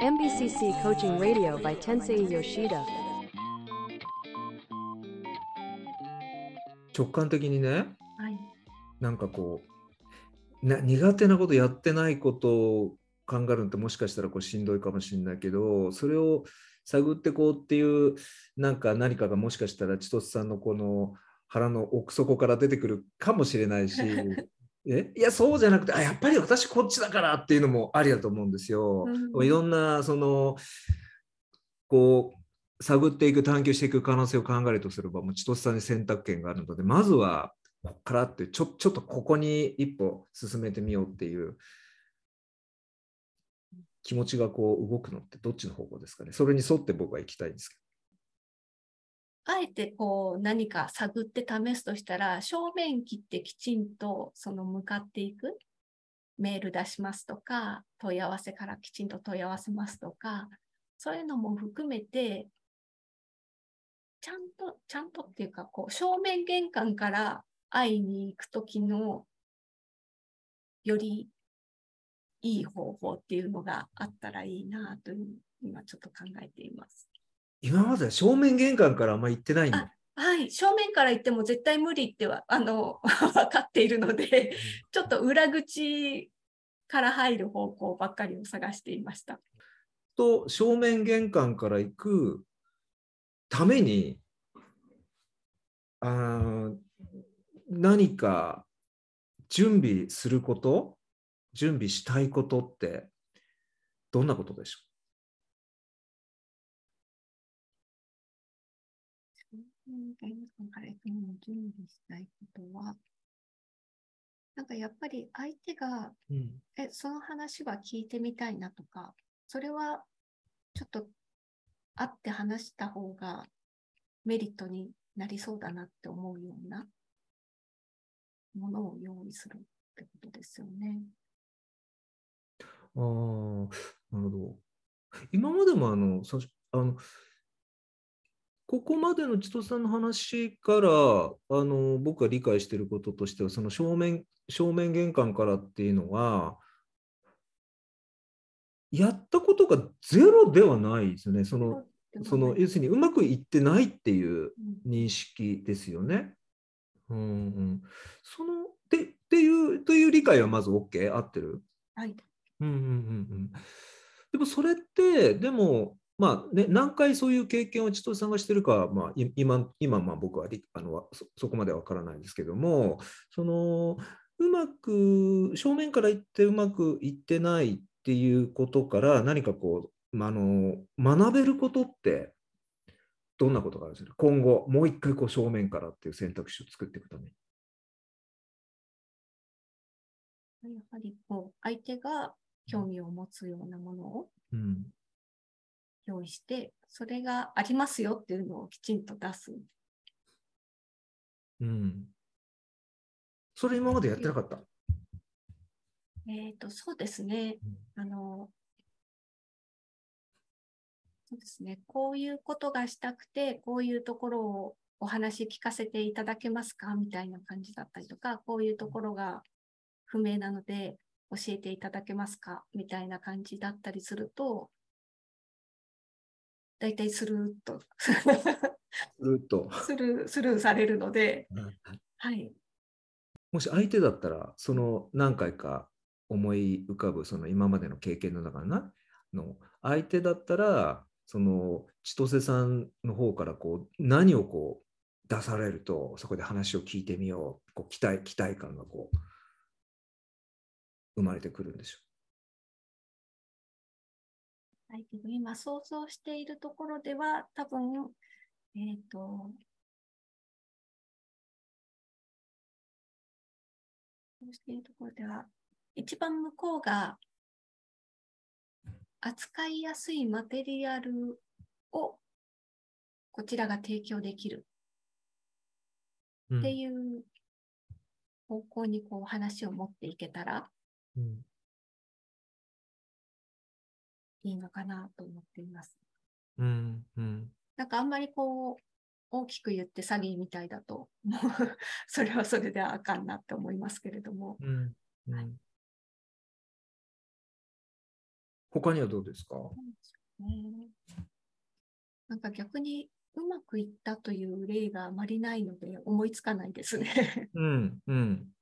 MBCC Coaching Radio by Tensei Yoshida. 直感的にねはい。なんかこうな苦手なことやってないことを考えるのってもしかしたらこうしんどいかもしれないけどそれを探ってこうっていうなんか何かがもしかしたら千歳さんのこの腹の奥底から出てくるかもしれないしえ？いやそうじゃなくてあやっぱり私こっちだからっていうのもありだと思うんですよ。うん。いろんなそのこう探っていく探求していく可能性を考えるとすればもう千歳さんに選択権があるのでまずはここからってちょちょっとここに一歩進めてみようっていう気持ちがこう動くのってどっちの方向ですかね。それに沿って僕は行きたいんですけあえてこう何か探って試すとしたら、正面切ってきちんとその向かっていく。メール出しますとか、問い合わせからきちんと問い合わせますとか、そういうのも含めて、ちゃんと、ちゃんとっていうか、こう、正面玄関から会いに行くときの、よりいい方法っていうのがあったらいいなという、今ちょっと考えています。ど今までは正面玄関からあんま行ってないんだ。はい、正面から言っても絶対無理ってはあの 分かっているので、ちょっと裏口から入る方向ばっかりを探していました。と正面玄関から行くためにあー何か準備すること準備したいことってどんなことでしょ玄関から行くのに準備したいことは、なんかやっぱり相手が、う、うんえ、その話は聞いてみたいなとか、それはちょっと会って話した方がメリットになりそうだなって思うようなものを用意するってことですよね。あーなるほど今までもあのさあのここまでの千歳さんの話からあの僕が理解していることとしてはその正面正面玄関からっていうのはやったことがゼロではないですよね。そのその要するにうまくいってないっていううん認識ですよね。うんうん、そのでっていうという理解はまず OK 合ってる？はい。うんうんうんうんでもそれってでもまあね何回そういう経験を千歳さんがしてるかは、まあ、い今今まあ僕はりあのそそこまでは分からないですけどもそのうまく正面から言ってうまくいってないっていうことから何かこう、まあ、あの学べることってどんなことがあるんですか今後もう一回こう正面からっていう選択肢を作っていくために。やはりこう相手が興味を持つようなものをうん用意して、それがありますよっていうのをきちんと出す。うん、それ今までやってなかった？えっ、と、そうですね。あの、そうですね。こういうことがしたくて、こういうところをお話聞かせていただけますかみたいな感じだったりとか、こういうところが不明なので教えていただけますかみたいな感じだったりすると、大体スルーっとずっと。スルー、スルーされるので、はい。もし相手だったら、その何回か思い浮かぶその今までの経験の中なの相手だったら、その千歳さんの方からこう何をこう出されると、そこで話を聞いてみよう、こう期待期待感がこう生まれてくるんでしょはい、けど今想像しているところでは多分、えっ、と、そうしているところでは、一番向こうが扱いやすいマテリアルをこちらが提供できるう。っていう方向にこう話を持っていけたらうんいいのかなと思っています。うんうんなんかあんまりこう、大きく言って詐欺みたいだと、もう それはそれであかんなって思いますけれども、うんうんはい他にはどうですか？ねなんか逆にうまくいったという例があまりないので思いつかないですね。うんうん。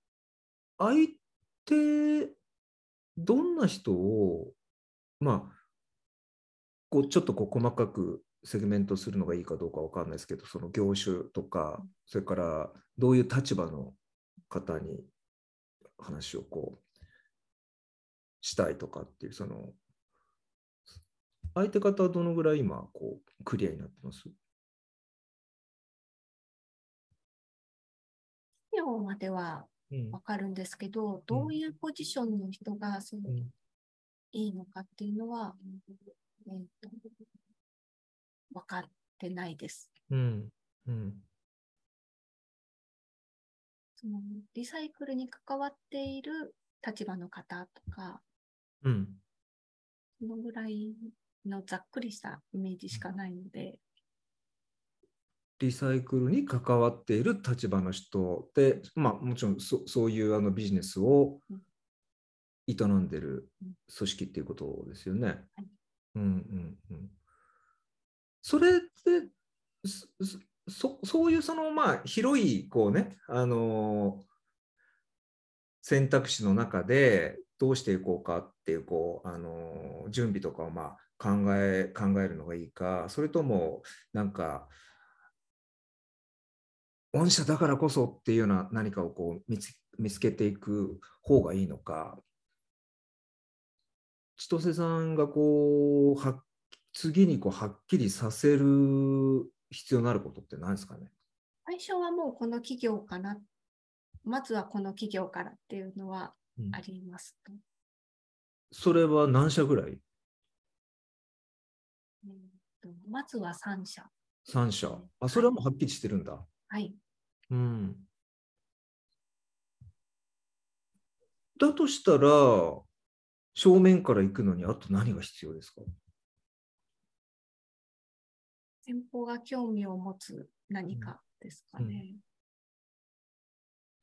相手、どんな人を、まあ、こうちょっとこう細かくセグメントするのがいいかどうかわかんないですけど、その業種とか、それからどういう立場の方に話をこうしたいとかっていう、その、相手方はどのぐらい今、こう、クリアになってます？企業まではうん。わかるんですけど、どういうポジションの人がそのうん。いいのかっていうのは、えーと分かってないです。うん。うん。そのリサイクルに関わっている立場の方とか、うん。そのぐらいのざっくりしたイメージしかないので、リサイクルに関わっている立場の人で、まあ、もちろんそそういうあのビジネスをうん。営んでるうん。組織っていうことですよね。はいうんうんうん、それってそそういうそのまあ広いこうね、あの選択肢の中でどうしていこうかっていうこう、あの準備とかをまあ考え考えるのがいいかそれともなんか御社だからこそっていうような何かをこう見つ見つけていく方がいいのか。千歳さんがこうは次にこうはっきりさせる必要のあることって何ですかね？最初はもうこの企業かな、まずはこの企業からっていうのはうんありますと。それは何社ぐらい？えーとまずは3社。?3 社。あ、それはもうはっきりしてるんだ。はい。うん。だとしたら、正面から行くのにあと何が必要ですか？先方が興味を持つ何かですかね。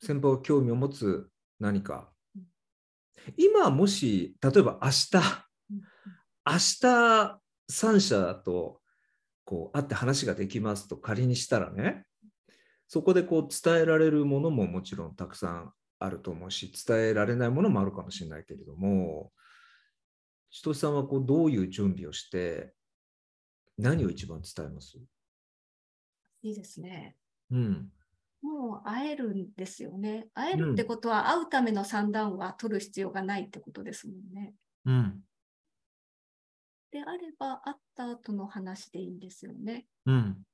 先方が興味を持つ何かうん。今もし、例えば明日、うん明日3社とこう会って話ができますと仮にしたらね、そこでこう伝えられるものももちろんたくさんあると思うし、伝えられないものもあるかもしれないけれども、千歳さんはこうどういう準備をして、何を一番伝えます？いいですね。うん。もう会えるんですよね。会えるってことは、会うための算段は取る必要がないってことですもんね。うん。であれば、会った後の話でいいんですよね。うん。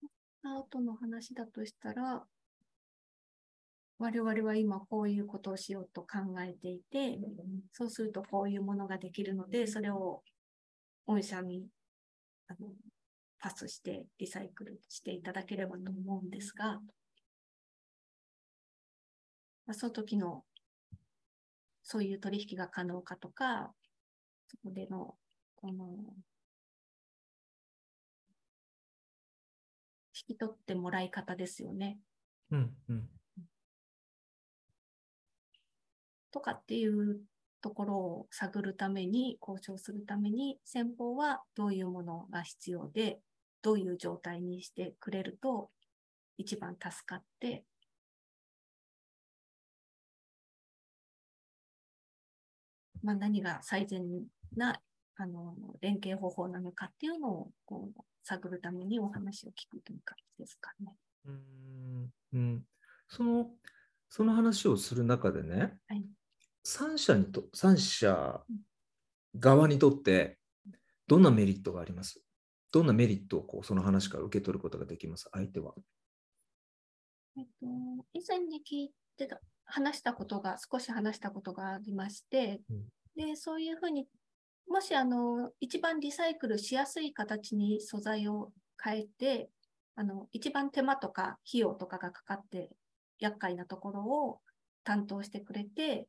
会った後の話だとしたら、我々は今こういうことをしようと考えていて、そうするとこういうものができるので、それを御社にあのパスしてリサイクルしていただければと思うんですが、まあ、その時のそういう取引が可能かとか、そこでのこの引き取ってもらい方ですよね。うん。うん。とかっていうところを探るために、交渉するために、先方はどういうものが必要で、どういう状態にしてくれると一番助かって、まあ、何が最善なあの連携方法なのかっていうのをこう探るためにお話を聞くという感じですかね。うんうん、そのその話をする中でね、はい3社にと三社側にとってどんなメリットがあります？どんなメリットをこうその話から受け取ることができます？相手は。えっと、以前に聞いてた、話したことが、少し話したことがありまして、うん。で、そういうふうに、もし、あの、一番リサイクルしやすい形に素材を変えて、あの、一番手間とか費用とかがかかって、厄介なところを担当してくれて、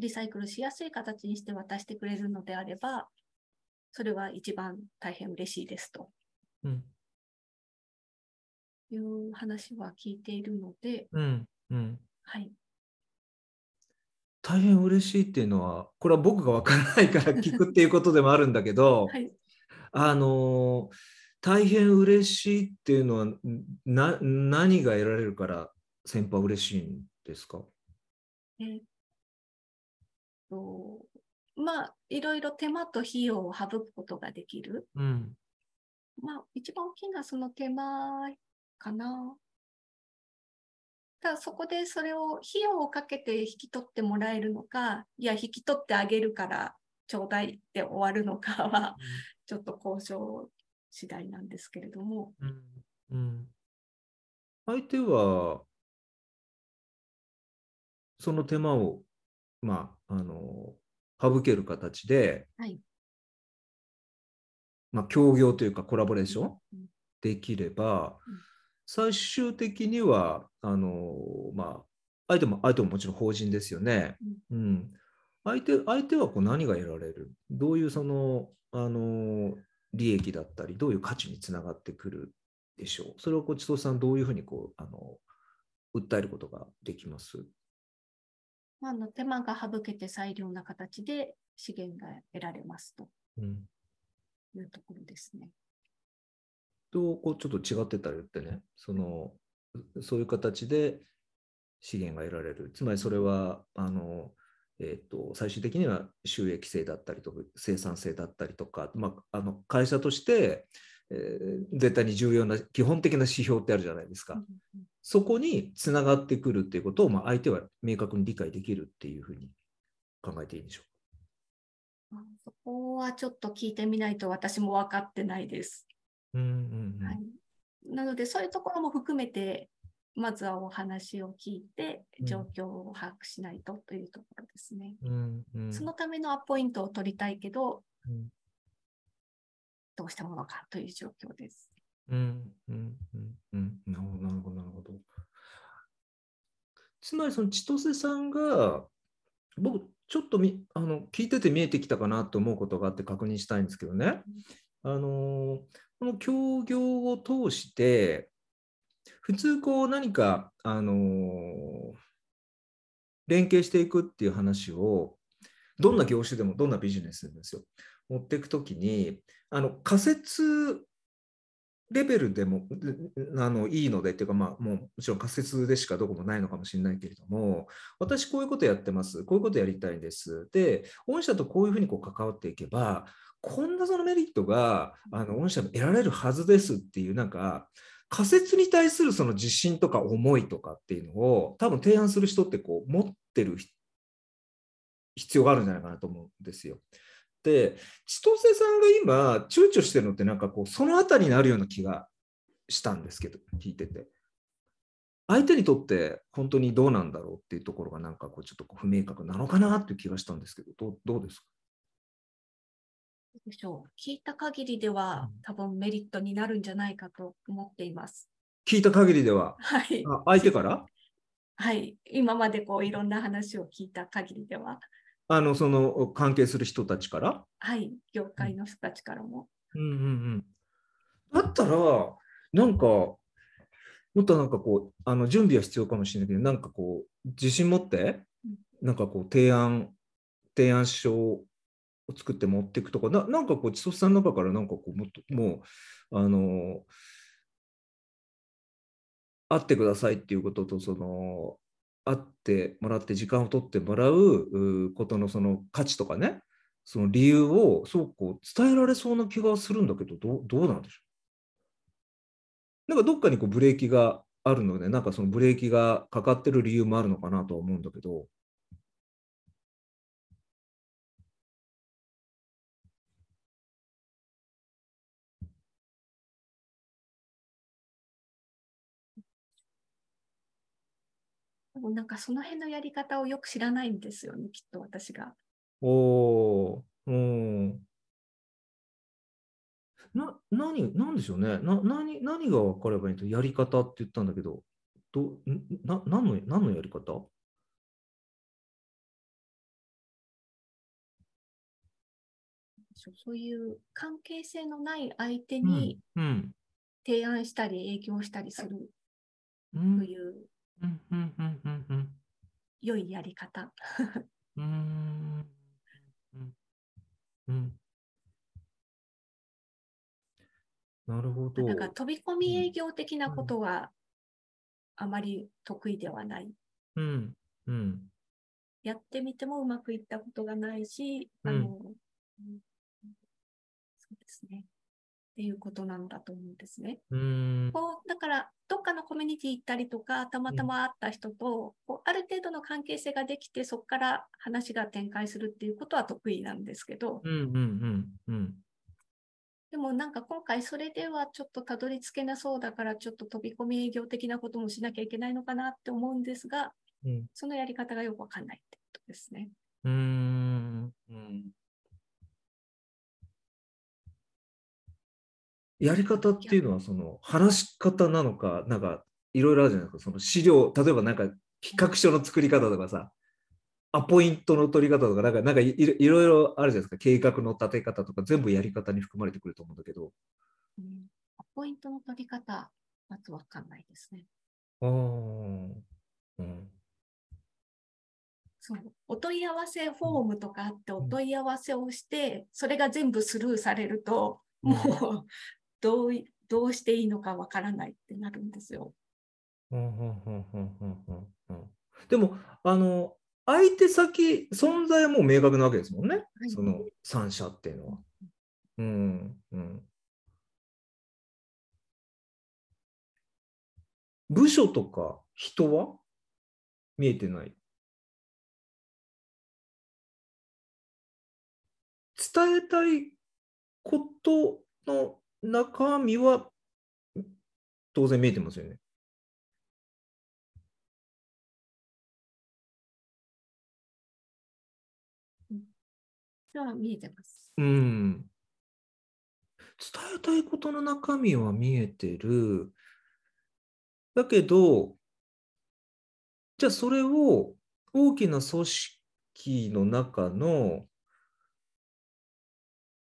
リサイクルしやすい形にして渡してくれるのであれば、それは一番大変嬉しいですとうんいう話は聞いているので、うんうんはい。大変嬉しいっていうのは、これは僕がわからないから聞くっていうことでもあるんだけど、はい。あの大変嬉しいっていうのはな何が得られるから先輩は嬉しいんですか？えーっと、まあ、いろいろ手間と費用を省くことができる。うん。まあ、一番大きなその手間かな。ただそこでそれを費用をかけて引き取ってもらえるのか、いや、引き取ってあげるからちょうだいって終わるのかは、ちょっと交渉次第なんですけれども、うん。うん。相手は、その手間を、まあ、あの、省ける形で、はい。まあ、協業というかコラボレーションうんできればうん、最終的には、あの、まあ、相手も、相手ももちろん法人ですよね。うん。相手、相手はこう何が得られる？どういうその、あの、利益だったり、どういう価値につながってくるでしょう？それをこう千歳さん、どういうふうにこう、あの、訴えることができます？まあ、あの手間が省けて最良な形で資源が得られますとうん。いうところですね。と、こうちょっと違ってたら言ってね、その、そういう形で資源が得られる。つまりそれは、あの、えっと最終的には収益性だったりとか生産性だったりとか、まあ、あの会社として、えー絶対に重要な基本的な指標ってあるじゃないですか。うんそこにつながってくるっていうことを、まあ、相手は明確に理解できるっていうふうに考えていいんでしょあそこはちょっと聞いてみないと私も分かってないです。う。うんうんうんはい、なので、そういうところも含めて、まずはお話を聞いて、うん状況を把握しないとというところですね。うんうんそのためのアポイントを取りたいけど、うんどうしたものかという状況です。うんうんうんうんなるほど、なるほど、なるほど。つまり、その千歳さんが、僕、ちょっとみあの聞いてて見えてきたかなと思うことがあって確認したいんですけどね。あのこの協業を通して、普通こう何か、あの連携していくっていう話を、どんな業種でも、どんなビジネスでもですよ、持っていくときに、あの仮説レベルでもあのいいのでっていうか、まあ、もうもちろん仮説でしかどこもないのかもしれないけれども、私こういうことやってます、こういうことやりたいんです。で、御社とこういうふうにこう関わっていけば、こんなそのメリットがあの御社も得られるはずですっていう、なんか、仮説に対するその自信とか思いとかっていうのを、多分提案する人ってこう持ってる必要があるんじゃないかなと思うんですよ。で、千歳さんが今、躊躇してるのって、なんかこう、そのあたりになるような気がしたんですけど、聞いてて。相手にとって本当にどうなんだろうっていうところが、なんかこう、ちょっと不明確なのかなっていう気がしたんですけど、どうどうですか？でしょう聞いた限りでは、多分メリットになるんじゃないかと思っています。聞いた限りでは、はい。あ相手から？はい。今までこういろんな話を聞いた限りでは、あの、その関係する人たちから？はい。業界の人たちからも。うんうんうん。だったら、なんか、もっとなんかこう、あの準備は必要かもしれないけど、なんかこう、自信持ってうん、なんかこう、提案、提案書を作って持っていくとか、ななんかこう、千歳さんの中からなんかこう、もっと、もう、あの、会ってくださいっていうことと、その、会ってもらって時間を取ってもらうことのその価値とかね、その理由をそうこう伝えられそうな気がするんだけど、どうどうなんでしょう？なんかどっかにこうブレーキがあるので、なんかそのブレーキがかかってる理由もあるのかなとは思うんだけど。なんかその辺のやり方をよく知らないんですよね、きっと私が。おー、うん。な、何、なんでしょうね。な、何、何が分かればいいとやり方って言ったんだけど、ど、んな、何の、何のやり方？そういう関係性のない相手うに提案したり営業したりするうん、という、うん、うん、うん、うん、うん。良いやり方。うーん。うん。うん。なるほど。だから飛び込み営業的なことはあまり得意ではない。うん。うん。やってみてもうまくいったことがないし、うんあの、うんそうですね。っていうことなんだと思うんですね。う。こうだから、どっかのコミュニティ行ったりとか、たまたま会った人と、こうある程度の関係性ができて、そこから話が展開するっていうことは得意なんですけど、うん。うん。うん。うん。でもなんか今回それではちょっとたどり着けなそうだから、ちょっと飛び込み営業的なこともしなきゃいけないのかなって思うんですが、うん。そのやり方がよくわかんないってことですね。うーん。うん。やり方っていうのは、その話し方なのか、なんかいろいろあるじゃないですか。その資料、例えばなんか企画書の作り方とかさ、アポイントの取り方とか、なんかなんかいいろいろあるじゃないですか。計画の立て方とか、全部やり方に含まれてくると思うんだけど。うん、ポイントの取り方、まずわかんないですね。ああ。うん。そうお問い合わせフォームとかあって、お問い合わせをして、それが全部スルーされると、うんもうどういどうしていいのかわからないってなるんですよ。でも、あの、相手先、存在はもう明確なわけですもんね。いその三者っていうのは。うん、うん。部署とか人は見えてない。伝えたいことの中身は当然見えてますよね。は見えてます。うん。伝えたいことの中身は見えてる。だけど、じゃあそれを大きな組織の中の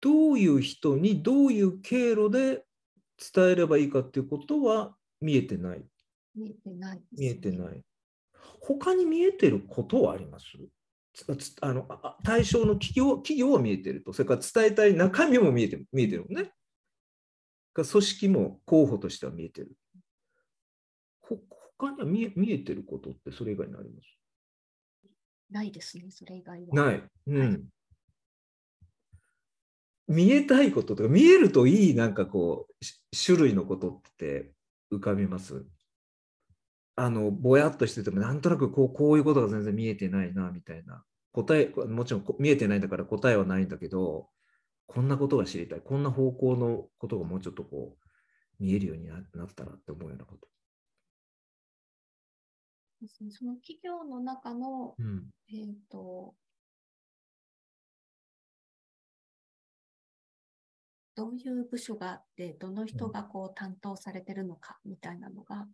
どういう人にどういう経路で伝えればいいかっていうことは見えてない。見えてないです、見えてない。他に見えてることはあります？あの対象の企業企業は見えてると、それから伝えたい中身も見えてる見えてるもんね。が組織も候補としては見えてる。ほ他には見え見えてることってそれ以外にあります？ないですね、それ以外は。ない。うん。はい見えたいこととか、見えるといいなんかこう、し種類のことって浮かびます？あの、ぼやっとしてても、なんとなくこうこういうことが全然見えてないな、みたいな。答え、もちろんこ見えてないんだから答えはないんだけど、こんなことが知りたい。こんな方向のことがもうちょっとこう、見えるようにななったらって思うようなこと。ですねその企業の中の、うん。えっ、と、どういう部署があって、どの人がこう担当されてるのかみたいなのが。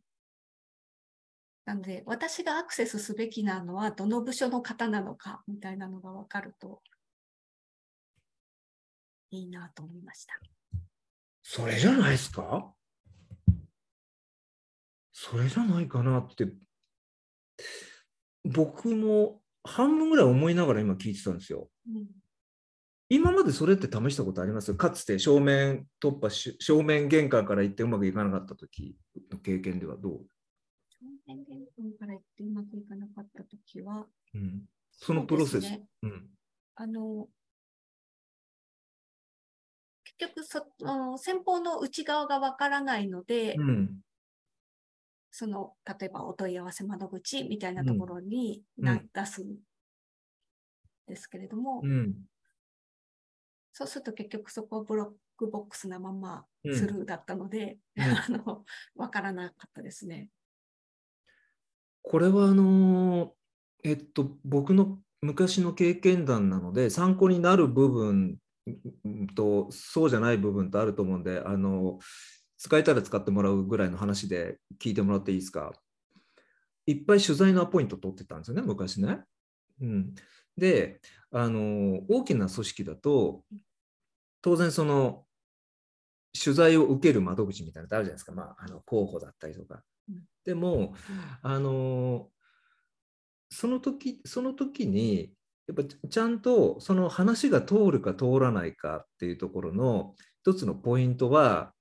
なので、私がアクセスすべきなのは、どの部署の方なのかみたいなのが分かるといいなと思いました。それじゃないですか？それじゃないかなって、僕も半分ぐらい思いながら今聞いてたんですよ。うん今までそれって試したことあります？かつて正面突破し、正面玄関から行ってうまくいかなかった時の経験ではどう、正面玄関から行ってうまくいかなかったときは、うん、そのプロセス。そうねうん。あの、結局そあの、先方の内側がわからないので、うん。その、例えばお問い合わせ窓口みたいなところにうん。な、出すんですけれども、うんそうすると結局そこはブロックボックスなままうんスルーだったので、うん あの、わからなかったですね。これはあのーえっと僕の昔の経験談なので参考になる部分うんとそうじゃない部分とあると思うんであの使えたら使ってもらうぐらいの話で聞いてもらっていいですか？いっぱい取材のアポイント取ってたんですよね昔ね。うん、であの大きな組織だと当然その取材を受ける窓口みたいなのってあるじゃないですか、まあ、あの候補だったりとか。うん。でもあのその時その時にやっぱちゃんとその話が通るか通らないかっていうところの一つのポイントは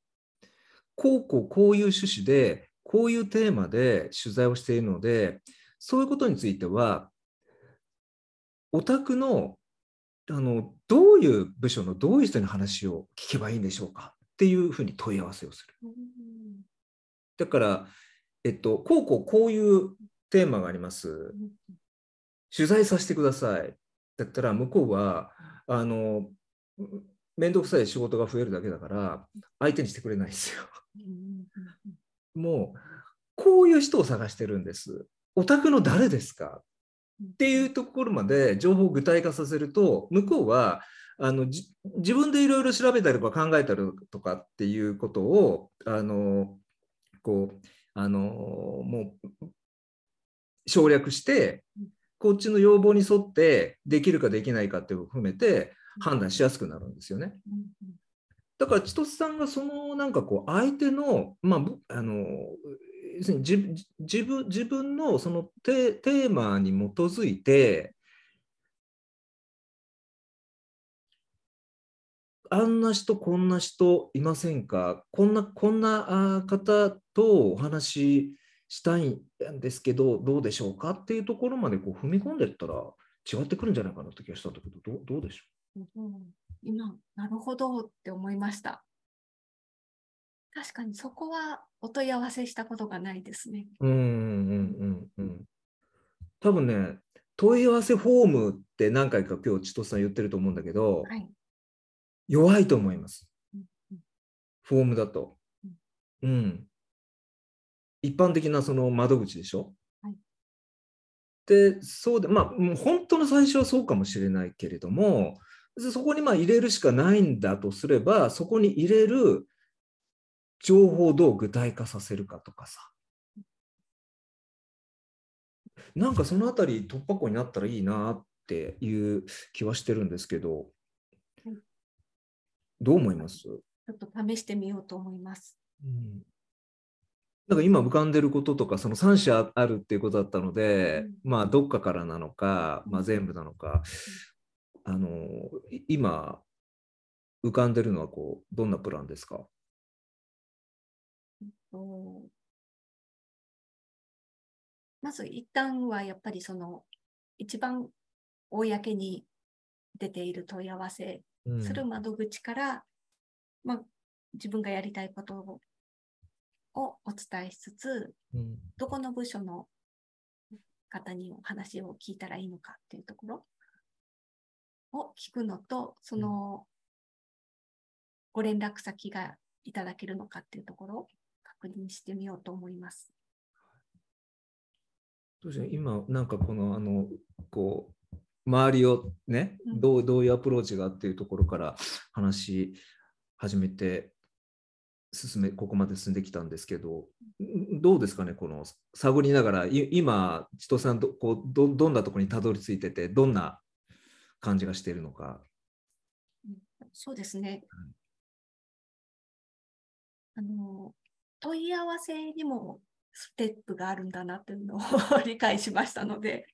こうこうこういう趣旨でこういうテーマで取材をしているのでそういうことについてはお宅のあのどういう部署のどういう人に話を聞けばいいんでしょうか？っていうふうに問い合わせをする。だから、えっと、こうこうこういうテーマがあります。取材させてください。だったら向こうはあの面倒くさい仕事が増えるだけだから相手にしてくれないですよ。もうこういう人を探してるんです。お宅の誰ですか？っていうところまで情報を具体化させると向こうはあのじ自分でいろいろ調べたりとか考えたりとかっていうことをあのこうあのもう省略してこっちの要望に沿ってできるかできないかっていうのを含めて判断しやすくなるんですよね。だから千歳さんがそのなんかこう相手のまあぶあの要するに自分自分のそのテテーマに基づいてあんな人こんな人いませんか？こんなこんな方とお話ししたいんですけどどうでしょうか？っていうところまでこう踏み込んでったら違ってくるんじゃないかなって気がしたんだけどどうどうでしょう？うん。今、なるほどって思いました。確かにそこはお問い合わせしたことがないですね。ううんうんうんうん多分ね問い合わせフォームって何回か今日千歳さん言ってると思うんだけど、はい。弱いと思いますうんうん。フォームだと。うん。一般的なその窓口でしょ？はいで、そうで、まあ、本当の最初はそうかもしれないけれども、そこにまあ入れるしかないんだとすれば、そこに入れる情報をどう具体化させるかとかさ。なんかそのあたり突破口になったらいいなっていう気はしてるんですけど。はい、どう思います？ちょっと試してみようと思います。うん。なんか今浮かんでることとか、その3社あるっていうことだったので、まあどっかからなのか、まあ、全部なのか、あのい今浮かんでるのはこうどんなプランですか？とまず一旦はやっぱりその一番公に出ている問い合わせうん。する窓口から、まあ、自分がやりたいことををお伝えしつつ、うん。どこの部署の方にお話を聞いたらいいのかっていうところを聞くのと、そのご連絡先がいただけるのかっていうところを確認してみようと思います。どうし今なんかこのあのこう周りをねうんどうどういうアプローチがっていうところから話し始めて進めここまで進んできたんですけどんどうですかねこの探りながらい今千歳さんどこうどどんなところにたどり着いててどんな感じがしているのか。そうですね。あの問い合わせにもステップがあるんだなっていうのを理解しましたので、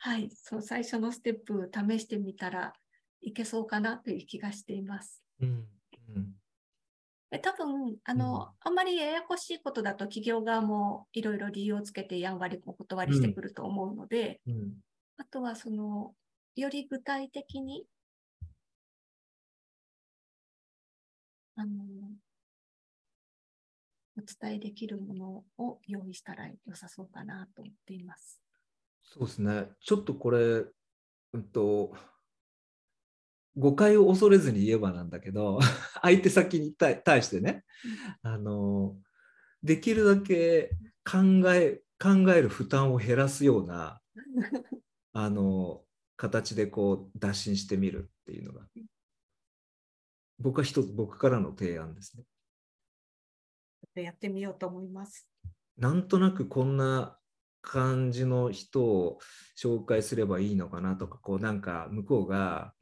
はい、その最初のステップ試してみたらいけそうかなという気がしています。うんうん。で多分あの、うん。あんまりややこしいことだと企業側もいろいろ理由をつけてやんわりお断りしてくると思うので、うん。あとはそのより具体的にあのお伝えできるものを用意したら良さそうかなと思っています。そうですね。ちょっとこれ、うんと、誤解を恐れずに言えばなんだけど、相手先に対対してね、あの、できるだけ考え、考える負担を減らすような、あの、形でこう、打診してみるっていうのが、僕は一つ、僕からの提案ですね。やってみようと思います。なんとなくこんな感じの人を紹介すればいいのかなとか、こうなんか向こうが、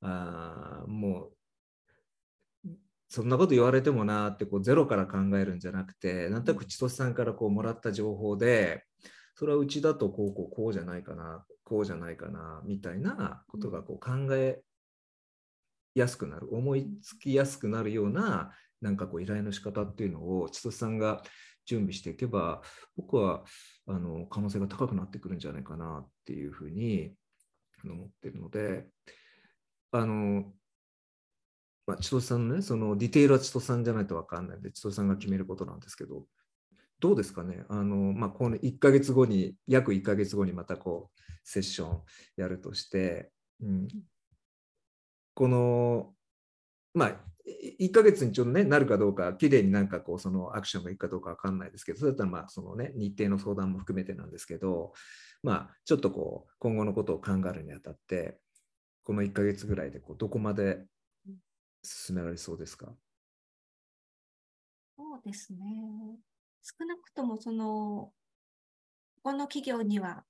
あもう、そんなこと言われてもなーってこうゼロから考えるんじゃなくて、なんとなく千歳さんからこうもらった情報で、それはうちだとこうこうこうじゃないかなこうじゃないかなみたいなことがこう考えやすくなる思いつきやすくなるようななんかこう依頼の仕方っていうのを千歳さんが準備していけば僕はあの可能性が高くなってくるんじゃないかなっていうふうに思ってるのであのまあ、千歳さんのね、そのディテールは千歳さんじゃないと分かんないんで、千歳さんが決めることなんですけど、どうですかね、あのまあ、この1ヶ月後に、約1ヶ月後にまたこうセッションやるとして、うん、この、まあ、1ヶ月にちょっとね、なるかどうか、きれいになんかこう、そのアクションがいくかどうか分かんないですけど、それだったらまあ、そのね、日程の相談も含めてなんですけど、まあ、ちょっとこう、今後のことを考えるにあたって、この1ヶ月ぐらいでこうどこまで進められそうですか？そうですね。少なくともその、この企業には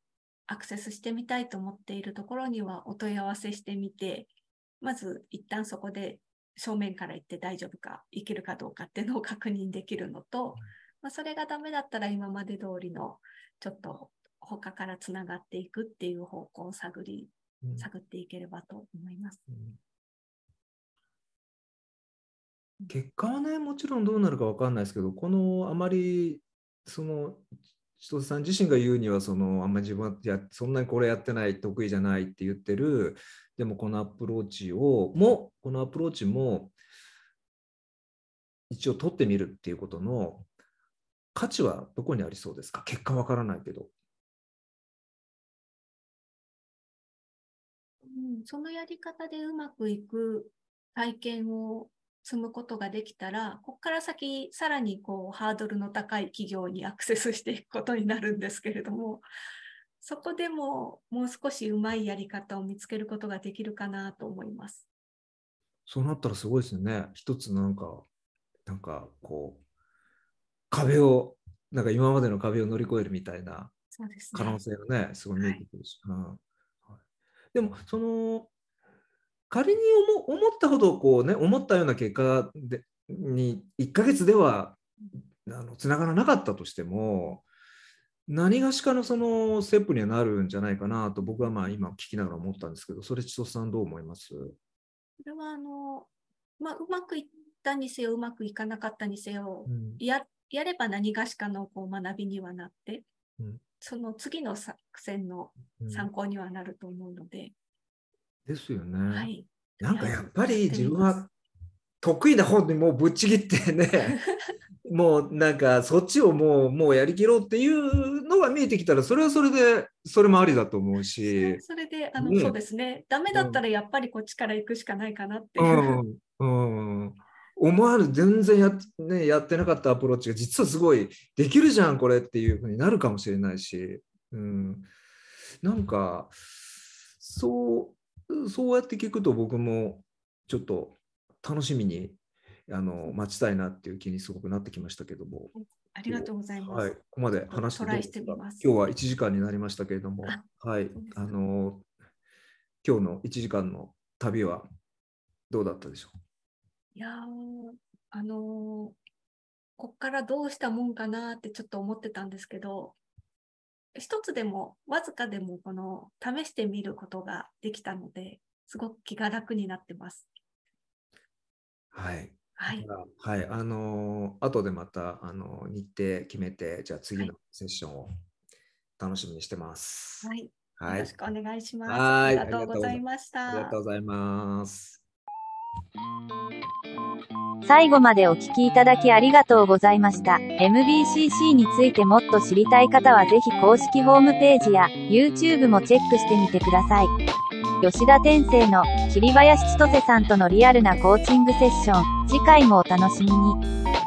アクセスしてみたいと思っているところにはお問い合わせしてみて、まず一旦そこで正面から行って大丈夫か、いけるかどうかっていうのを確認できるのと、まあ、それがダメだったら今まで通りのちょっと他からつながっていくっていう方向を探り、探っていければと思います。うん。結果はね、もちろんどうなるか分かんないですけど、このあまり、その、千歳さん自身が言うには、その、あんまり自分はやそんなにこれやってない、得意じゃないって言ってる、でもこのアプローチを、も、このアプローチも、一応取ってみるっていうことの価値はどこにありそうですか？結果わからないけど。うん、そのやり方でうまくいく体験を積むことができたら、ここから先、さらにこうハードルの高い企業にアクセスしていくことになるんですけれども、そこでももう少しうまいやり方を見つけることができるかなと思います。そうなったらすごいですよね。一つなんか、なんかこう、壁を、なんか今までの壁を乗り越えるみたいな可能性がね、ねすごい見えてくるし。はいはい、でも、その、仮に思ったほどこう、ね、思ったような結果でに1ヶ月ではつながらなかったとしても何がしかのそのステップにはなるんじゃないかなと僕はまあ今聞きながら思ったんですけどそれ千歳さんどう思います？これはあの、まあ、うまくいったにせようまくいかなかったにせよ、うん、ややれば何がしかのこう学びにはなって、うん、その次の作戦の参考にはなると思うので、ですよね。はい、なんかやっぱり自分は得意な方にもうぶっちぎってね もうなんかそっちをもうもうやりきろうっていうのが見えてきたらそれはそれでそれもありだと思うし。それであの、ね、そうですね。ダメだったらやっぱりこっちから行くしかないかなっていう。うん、うん。思わぬ全然や,、ね、やってなかったアプローチが実はすごいできるじゃんこれっていうふうになるかもしれないし、うん、なんかそうそうやって聞くと僕もちょっと楽しみにあの待ちたいなっていう気にすごくなってきましたけども。ありがとうございます。はい、ここまで話してして今日は1時間になりましたけれども、はい、あの今日の1時間の旅はどうだったでしょう？いやあのこっからどうしたもんかなってちょっと思ってたんですけど、一つでも、わずかでも、この、試してみることができたので、すごく気が楽になってます。はい。はい。はい。あのー、後でまた、あのー、日程決めて、じゃあ次のセッションを楽しみにしてます。はい。はい、よろしくお願いします。ありがとうございました。ありがとうございます。最後までお聞きいただきありがとうございました。MBCC についてもっと知りたい方はぜひ公式ホームページや YouTube もチェックしてみてください。吉田天生の桐林千歳さんとのリアルなコーチングセッション、次回もお楽しみに。